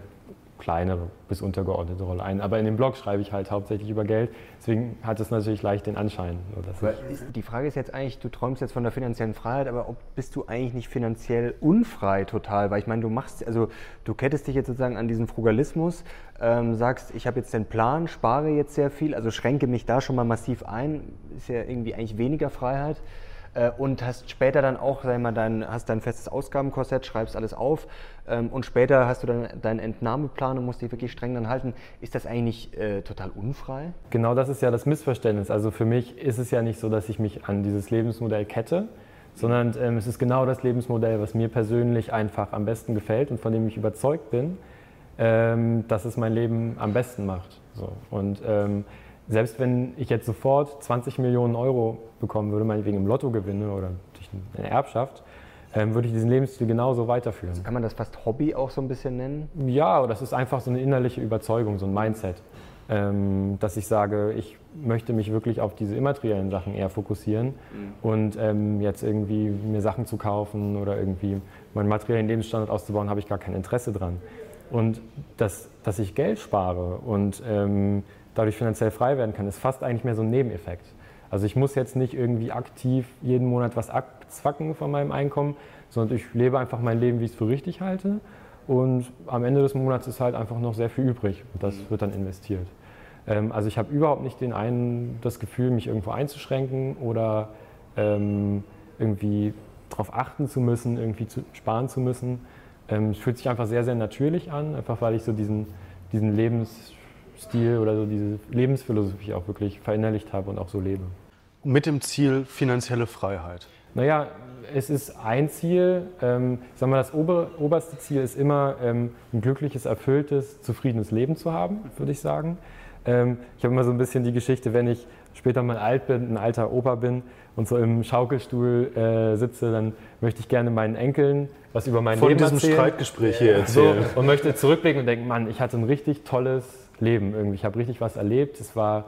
kleinere bis untergeordnete Rolle ein. Aber in dem Blog schreibe ich halt hauptsächlich über Geld. Deswegen hat es natürlich leicht den Anschein. die Frage ist jetzt eigentlich, du träumst jetzt von der finanziellen Freiheit, aber ob bist du eigentlich nicht finanziell unfrei total? Weil ich meine, du machst, also du kettest dich jetzt sozusagen an diesen Frugalismus, ähm, sagst, ich habe jetzt den Plan, spare jetzt sehr viel, also schränke mich da schon mal massiv ein, ist ja irgendwie eigentlich weniger Freiheit. Äh, und hast später dann auch, sag mal, dein, hast dein festes Ausgabenkorsett, schreibst alles auf ähm, und später hast du dann deinen Entnahmeplan und musst dich wirklich streng dann halten. Ist das eigentlich äh, total unfrei? Genau das ist ja das Missverständnis. Also für mich ist es ja nicht so, dass ich mich an dieses Lebensmodell kette, sondern ähm, es ist genau das Lebensmodell, was mir persönlich einfach am besten gefällt und von dem ich überzeugt bin, ähm, dass es mein Leben am besten macht. So. Und ähm, selbst wenn ich jetzt sofort 20 Millionen Euro bekommen würde, meinetwegen im Lotto gewinne oder durch eine Erbschaft, ähm, würde ich diesen Lebensstil genauso weiterführen. Also kann man das fast Hobby auch so ein bisschen nennen? Ja, das ist einfach so eine innerliche Überzeugung, so ein Mindset, ähm, dass ich sage, ich möchte mich wirklich auf diese immateriellen Sachen eher fokussieren mhm. und ähm, jetzt irgendwie mir Sachen zu kaufen oder irgendwie meinen materiellen Lebensstandard auszubauen, habe ich gar kein Interesse dran. Und dass, dass ich Geld spare und dadurch finanziell frei werden kann, ist fast eigentlich mehr so ein Nebeneffekt. Also ich muss jetzt nicht irgendwie aktiv jeden Monat was abzwacken von meinem Einkommen, sondern ich lebe einfach mein Leben, wie ich es für richtig halte. Und am Ende des Monats ist halt einfach noch sehr viel übrig und das wird dann investiert. Ähm, also ich habe überhaupt nicht den einen das Gefühl, mich irgendwo einzuschränken oder ähm, irgendwie darauf achten zu müssen, irgendwie zu sparen zu müssen. Ähm, es fühlt sich einfach sehr, sehr natürlich an, einfach weil ich so diesen, diesen Lebens Stil oder so diese Lebensphilosophie auch wirklich verinnerlicht habe und auch so lebe. Mit dem Ziel finanzielle Freiheit. Naja, es ist ein Ziel. Ähm, sagen wir, das ober, oberste Ziel ist immer, ähm, ein glückliches, erfülltes, zufriedenes Leben zu haben, würde ich sagen. Ähm, ich habe immer so ein bisschen die Geschichte, wenn ich später mal alt bin, ein alter Opa bin und so im Schaukelstuhl äh, sitze, dann möchte ich gerne meinen Enkeln was über mein Von Leben erzählen. Von diesem Streitgespräch hier erzählen. So, und möchte zurückblicken und denken, Mann, ich hatte ein richtig tolles Leben irgendwie. Ich habe richtig was erlebt, es war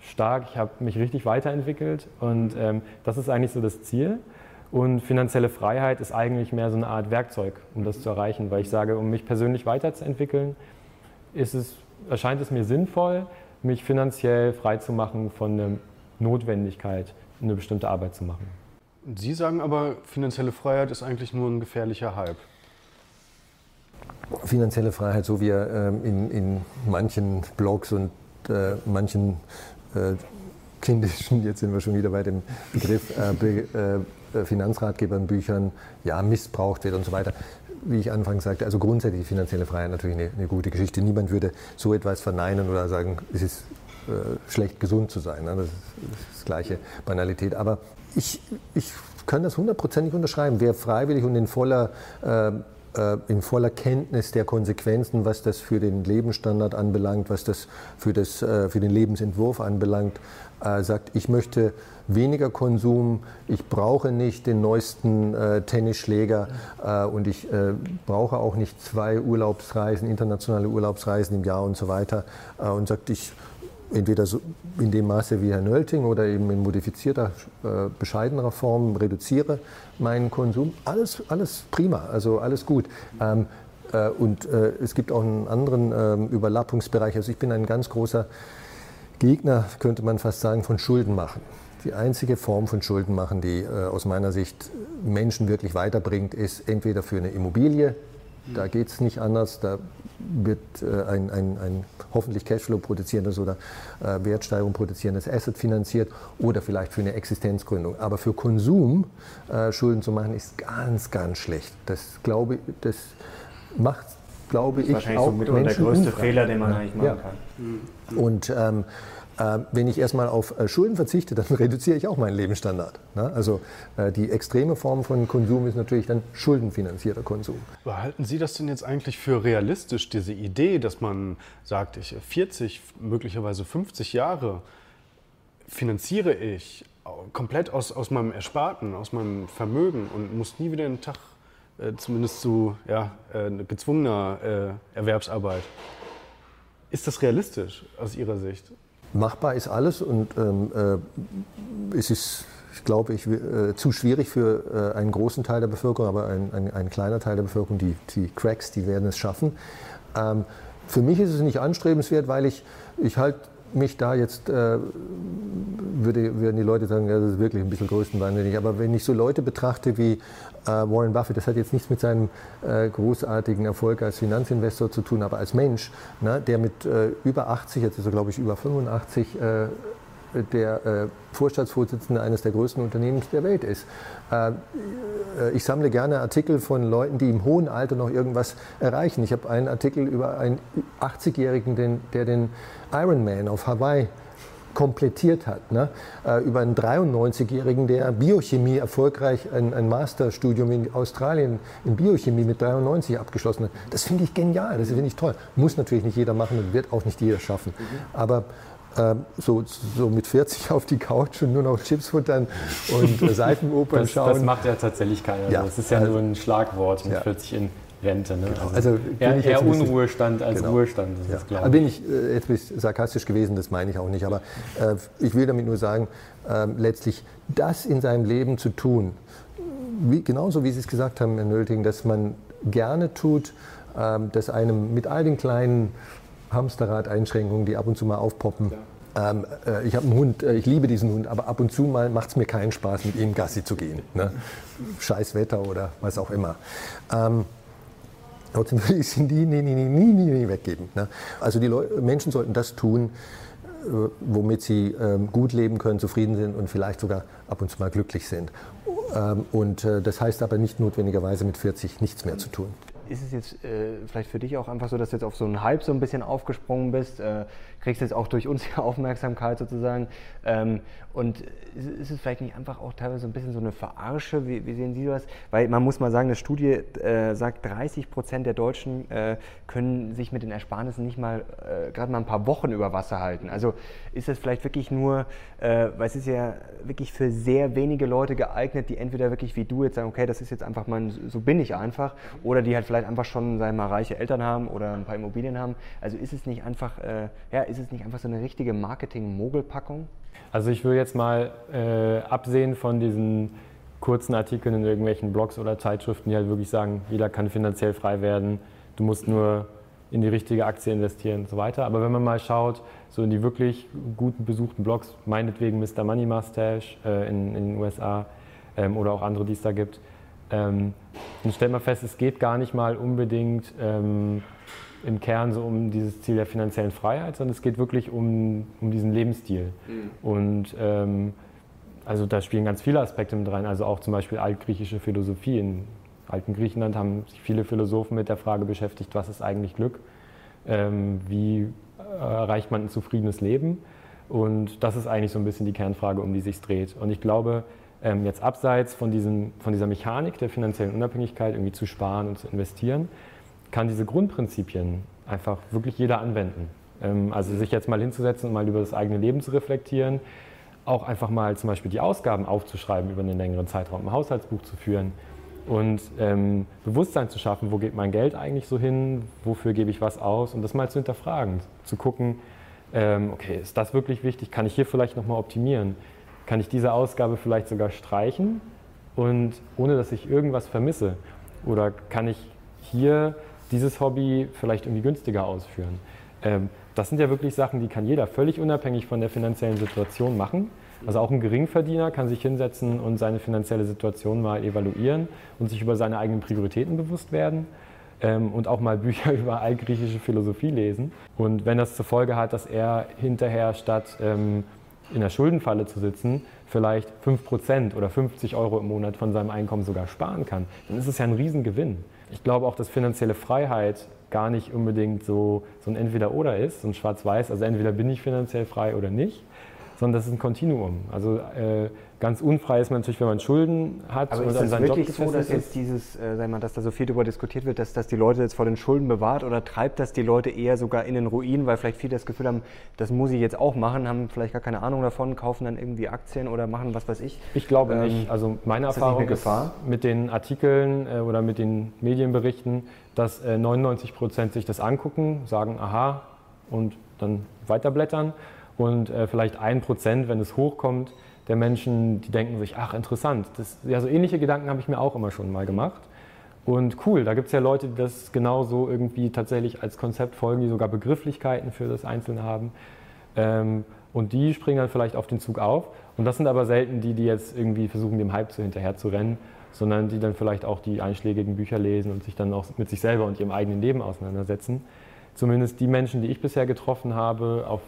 stark, ich habe mich richtig weiterentwickelt und ähm, das ist eigentlich so das Ziel. Und finanzielle Freiheit ist eigentlich mehr so eine Art Werkzeug, um das zu erreichen, weil ich sage, um mich persönlich weiterzuentwickeln, ist es, erscheint es mir sinnvoll, mich finanziell frei zu machen von der Notwendigkeit, eine bestimmte Arbeit zu machen. Sie sagen aber, finanzielle Freiheit ist eigentlich nur ein gefährlicher Hype. Finanzielle Freiheit, so wie er ähm, in, in manchen Blogs und äh, manchen äh, kindischen, jetzt sind wir schon wieder bei dem Begriff äh, Be, Finanzratgebern, Büchern, ja, missbraucht wird und so weiter. Wie ich anfangs sagte, also grundsätzlich finanzielle Freiheit natürlich eine, eine gute Geschichte. Niemand würde so etwas verneinen oder sagen, es ist äh, schlecht gesund zu sein. Ne? Das ist das gleiche Banalität. Aber ich, ich kann das hundertprozentig unterschreiben. Wer freiwillig und in voller, äh, in voller Kenntnis der Konsequenzen, was das für den Lebensstandard anbelangt, was das für, das, äh, für den Lebensentwurf anbelangt, äh, sagt, ich möchte weniger Konsum, ich brauche nicht den neuesten äh, Tennisschläger äh, und ich äh, brauche auch nicht zwei Urlaubsreisen, internationale Urlaubsreisen im Jahr und so weiter äh, und sagt, ich entweder so in dem Maße wie Herr Nölting oder eben in modifizierter, äh, bescheidener Form reduziere meinen Konsum. Alles, alles prima, also alles gut. Ähm, äh, und äh, es gibt auch einen anderen ähm, Überlappungsbereich. Also ich bin ein ganz großer Gegner, könnte man fast sagen, von Schulden machen. Die einzige Form von Schulden machen, die äh, aus meiner Sicht Menschen wirklich weiterbringt, ist entweder für eine Immobilie, da geht es nicht anders, da wird äh, ein, ein, ein, hoffentlich Cashflow produzierendes oder äh, Wertsteigerung produzierendes Asset finanziert oder vielleicht für eine Existenzgründung. Aber für Konsum äh, Schulden zu machen, ist ganz, ganz schlecht. Das glaube das macht, glaube ich, auch so mitunter der größte unfrei. Fehler, den man eigentlich machen ja. kann. Und ähm, äh, wenn ich erstmal auf äh, Schulden verzichte, dann reduziere ich auch meinen Lebensstandard. Ne? Also äh, die extreme Form von Konsum ist natürlich dann schuldenfinanzierter Konsum. Halten Sie das denn jetzt eigentlich für realistisch, diese Idee, dass man sagt, ich 40, möglicherweise 50 Jahre finanziere ich komplett aus, aus meinem Ersparten, aus meinem Vermögen und muss nie wieder einen Tag äh, zumindest zu ja, äh, gezwungener äh, Erwerbsarbeit. Ist das realistisch aus Ihrer Sicht? Machbar ist alles und ähm, äh, es ist, ich glaube ich, äh, zu schwierig für äh, einen großen Teil der Bevölkerung, aber ein, ein, ein, kleiner Teil der Bevölkerung, die, die Cracks, die werden es schaffen. Ähm, für mich ist es nicht anstrebenswert, weil ich, ich halt mich da jetzt, äh, würde, würden die Leute sagen, ja, das ist wirklich ein bisschen größtenwahnsinnig. Aber wenn ich so Leute betrachte wie äh, Warren Buffett, das hat jetzt nichts mit seinem äh, großartigen Erfolg als Finanzinvestor zu tun, aber als Mensch, ne, der mit äh, über 80, jetzt ist er glaube ich über 85, äh, der äh, Vorstandsvorsitzende eines der größten Unternehmens der Welt ist. Äh, ich sammle gerne Artikel von Leuten, die im hohen Alter noch irgendwas erreichen. Ich habe einen Artikel über einen 80-Jährigen, der den Ironman auf Hawaii komplettiert hat. Ne? Äh, über einen 93-Jährigen, der Biochemie erfolgreich ein, ein, Masterstudium in Australien in Biochemie mit 93 abgeschlossen hat. Das finde ich genial, das finde ich toll. Muss natürlich nicht jeder machen und wird auch nicht jeder schaffen. Mhm. Aber so, so mit 40 auf die Couch und nur noch Chips futtern und Seifenopern das, schauen. Das macht ja tatsächlich keiner. Ja, das ist ja also, nur ein Schlagwort mit ja. 40 in Rente. Ne? Genau. Also, also eher, eher Unruhestand als genau. Ruhestand. Ja. Aber bin ich äh, jetzt bin ich sarkastisch gewesen, das meine ich auch nicht. Aber äh, ich will damit nur sagen, äh, letztlich das in seinem Leben zu tun, wie, genauso wie Sie es gesagt haben, Herr Nölting, dass man gerne tut, äh, dass einem mit all den kleinen Hamsterrad-Einschränkungen, die ab und zu mal aufpoppen, ähm, äh, ich habe einen Hund, äh, ich liebe diesen Hund, aber ab und zu mal macht es mir keinen Spaß, mit ihm Gassi zu gehen. Ne? Scheiß Wetter oder was auch immer. Ähm, Trotzdem würde ich sie nie, nie, nie, nie, nie, nie weggeben. Ne? Also die Leute, Menschen sollten das tun, äh, womit sie ähm, gut leben können, zufrieden sind und vielleicht sogar ab und zu mal glücklich sind. Ähm, und äh, das heißt aber nicht notwendigerweise mit 40 nichts mehr zu tun ist es jetzt äh, vielleicht für dich auch einfach so, dass du jetzt auf so einen Hype so ein bisschen aufgesprungen bist? Äh, kriegst jetzt auch durch uns die Aufmerksamkeit sozusagen. Ähm, und ist, es vielleicht nicht einfach auch teilweise ein bisschen so eine Verarsche? Wie, wie sehen Sie das? Weil man muss mal sagen, eine Studie äh, sagt, 30 Prozent der Deutschen äh, können sich mit den Ersparnissen nicht mal äh, gerade mal ein paar Wochen über Wasser halten. Also ist das vielleicht wirklich nur, äh, weil es ist ja wirklich für sehr wenige Leute geeignet, die entweder wirklich wie du jetzt sagen, okay, das ist jetzt einfach mal, so bin ich einfach, oder die halt vielleicht einfach schon, sagen wir mal, reiche Eltern haben oder ein paar Immobilien haben. Also ist es nicht einfach, äh, ja, ist es nicht einfach so eine richtige Marketing-Mogelpackung? Also ich will jetzt mal äh, absehen von diesen kurzen Artikeln in irgendwelchen Blogs oder Zeitschriften, die halt wirklich sagen, jeder kann finanziell frei werden, du musst nur in die richtige Aktie investieren und so weiter. Aber wenn man mal schaut, so in die wirklich guten besuchten Blogs, meinetwegen Mr. Money Mustache äh, in, in, den USA, ähm, oder auch andere, die es da gibt. Ähm, und stellt man fest, es geht gar nicht mal unbedingt ähm, im Kern so um dieses Ziel der finanziellen Freiheit, sondern es geht wirklich um, um diesen Lebensstil. Mhm. Und ähm, also da spielen ganz viele Aspekte mit rein, also auch zum Beispiel altgriechische Philosophie. In alten Griechenland haben sich viele Philosophen mit der Frage beschäftigt, was ist eigentlich Glück? Ähm, wie erreicht man ein zufriedenes Leben? Und das ist eigentlich so ein bisschen die Kernfrage, um die sich dreht. Und ich glaube, ähm, jetzt abseits von, diesem, von dieser Mechanik der finanziellen Unabhängigkeit, irgendwie zu sparen und zu investieren, kann diese Grundprinzipien einfach wirklich jeder anwenden. Ähm, also sich jetzt mal hinzusetzen und mal über das eigene Leben zu reflektieren, auch einfach mal zum Beispiel die Ausgaben aufzuschreiben über einen längeren Zeitraum, ein Haushaltsbuch zu führen und ähm, Bewusstsein zu schaffen, wo geht mein Geld eigentlich so hin, wofür gebe ich was aus und das mal zu hinterfragen, zu gucken, ähm, okay, ist das wirklich wichtig, kann ich hier vielleicht nochmal optimieren, kann ich diese Ausgabe vielleicht sogar streichen und ohne dass ich irgendwas vermisse? Oder kann ich hier dieses Hobby vielleicht irgendwie günstiger ausführen. Ähm, das sind ja wirklich Sachen, die kann jeder völlig unabhängig von der finanziellen Situation machen. Also auch ein Geringverdiener kann sich hinsetzen und seine finanzielle Situation mal evaluieren und sich über seine eigenen Prioritäten bewusst werden ähm, und auch mal Bücher über altgriechische Philosophie lesen. Und wenn das zur Folge hat, dass er hinterher statt ähm, in der Schuldenfalle zu sitzen, vielleicht 5% oder 50 Euro im Monat von seinem Einkommen sogar sparen kann, dann ist es ja ein Riesengewinn. Ich glaube auch, dass finanzielle Freiheit gar nicht unbedingt so, so ein Entweder-Oder ist, so ein Schwarz-Weiß, also entweder bin ich finanziell frei oder nicht, sondern das ist ein Kontinuum. Also äh, ganz unfrei ist man natürlich, wenn man Schulden hat. Aber ist es wirklich so, dass jetzt dieses, äh, sagen wir, dass da so viel darüber diskutiert wird, dass das die Leute jetzt vor den Schulden bewahrt oder treibt das die Leute eher sogar in den Ruin, weil vielleicht viele das Gefühl haben, das muss ich jetzt auch machen, haben vielleicht gar keine Ahnung davon, kaufen dann irgendwie Aktien oder machen was weiß ich. Ich glaube ähm, nicht. Also meine ist Erfahrung ist mit den Artikeln äh, oder mit den Medienberichten, dass äh, 99 Prozent sich das angucken, sagen, aha, und dann weiterblättern und äh, vielleicht ein Prozent, wenn es hochkommt, der Menschen, die denken sich, ach interessant, das, ja, so ähnliche Gedanken habe ich mir auch immer schon mal gemacht. Und cool, da gibt es ja Leute, die das genauso irgendwie tatsächlich als Konzept folgen, die sogar Begrifflichkeiten für das Einzelne haben. Ähm, und die springen dann vielleicht auf den Zug auf. Und das sind aber selten die, die jetzt irgendwie versuchen, dem Hype zu hinterher zu rennen, sondern die dann vielleicht auch die einschlägigen Bücher lesen und sich dann auch mit sich selber und ihrem eigenen Leben auseinandersetzen. Zumindest die Menschen, die ich bisher getroffen habe, auf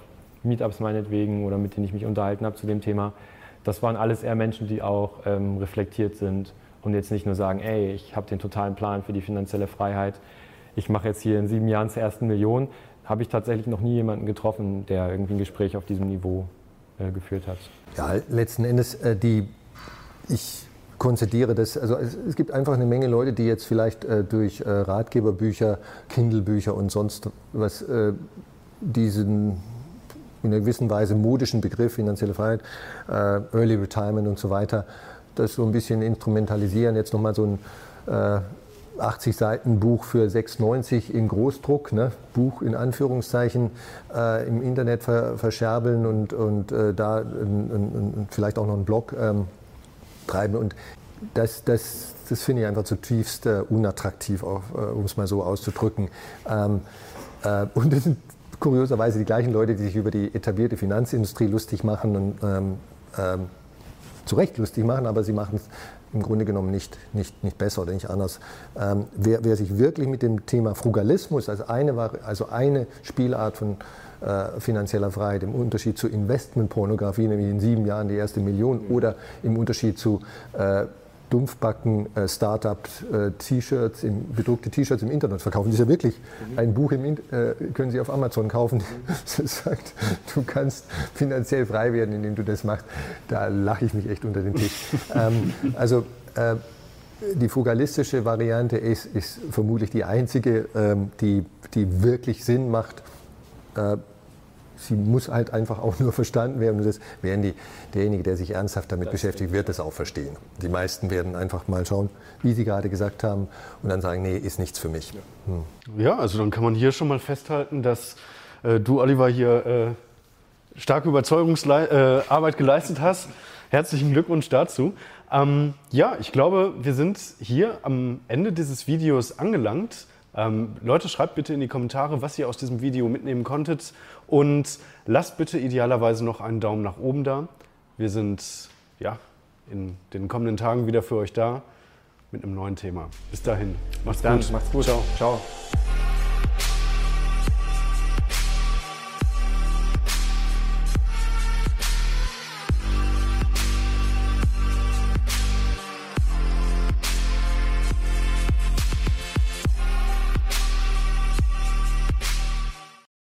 Meetups meinetwegen oder mit denen ich mich unterhalten habe zu dem Thema, das waren alles eher Menschen, die auch ähm, reflektiert sind und jetzt nicht nur sagen, ey, ich habe den totalen Plan für die finanzielle Freiheit, ich mache jetzt hier in sieben Jahren zur ersten Million, habe ich tatsächlich noch nie jemanden getroffen, der irgendwie ein Gespräch auf diesem Niveau äh, geführt hat. Ja, letzten Endes, äh, die, ich konzidiere das, also es, es, gibt einfach eine Menge Leute, die jetzt vielleicht äh, durch äh, Ratgeberbücher, Kindle-Bücher und sonst was äh, diesen in einer gewissen Weise modischen Begriff, finanzielle Freiheit, äh, Early Retirement und so weiter, das so ein bisschen instrumentalisieren. Jetzt nochmal so ein äh, 80 Seiten Buch für 6,90 in Großdruck, ne? Buch in Anführungszeichen, äh, im Internet ver verscherbeln und, und äh, da ein, vielleicht auch noch einen Blog ähm, treiben. Und das, das, das finde ich einfach zutiefst äh, unattraktiv, äh, um es mal so auszudrücken. Ähm, äh, und das sind kurioserweise die gleichen Leute, die sich über die etablierte Finanzindustrie lustig machen und ähm, ähm, zu Recht lustig machen, aber sie machen es im Grunde genommen nicht, nicht, nicht besser oder nicht anders. Ähm, wer, wer, sich wirklich mit dem Thema Frugalismus, also eine, also eine Spielart von äh, finanzieller Freiheit im Unterschied zu Investmentpornografie, nämlich in sieben Jahren die erste Million, oder im Unterschied zu äh, Dumpfbacken äh, Startup-T-Shirts, äh, bedruckte T-Shirts im Internet verkaufen. Das ist ja wirklich mhm. ein Buch, im, äh, können Sie auf Amazon kaufen, das sagt, du kannst finanziell frei werden, indem du das machst. Da lache ich mich echt unter den Tisch. ähm, also äh, die fugalistische Variante ist, ist, vermutlich die einzige, ähm, die, die wirklich Sinn macht äh, sie muss halt einfach auch nur verstanden werden. Und das werden die, derjenige, der sich ernsthaft damit das beschäftigt, wird das auch verstehen. Die meisten werden einfach mal schauen, wie Sie gerade gesagt haben, und dann sagen, nee, ist nichts für mich. Hm. Ja, also dann kann man hier schon mal festhalten, dass äh, du, Oliver, hier äh, starke Überzeugungsarbeit äh, geleistet hast. Herzlichen Glückwunsch dazu. Ähm, ja, ich glaube, wir sind hier am Ende dieses Videos angelangt. Ähm, Leute, schreibt bitte in die Kommentare, was ihr aus diesem Video mitnehmen konntet und lasst bitte idealerweise noch einen Daumen nach oben da. Wir sind ja, in den kommenden Tagen wieder für euch da mit einem neuen Thema. Bis dahin. Macht's Bis gut. Macht's gut. Ciao. Ciao.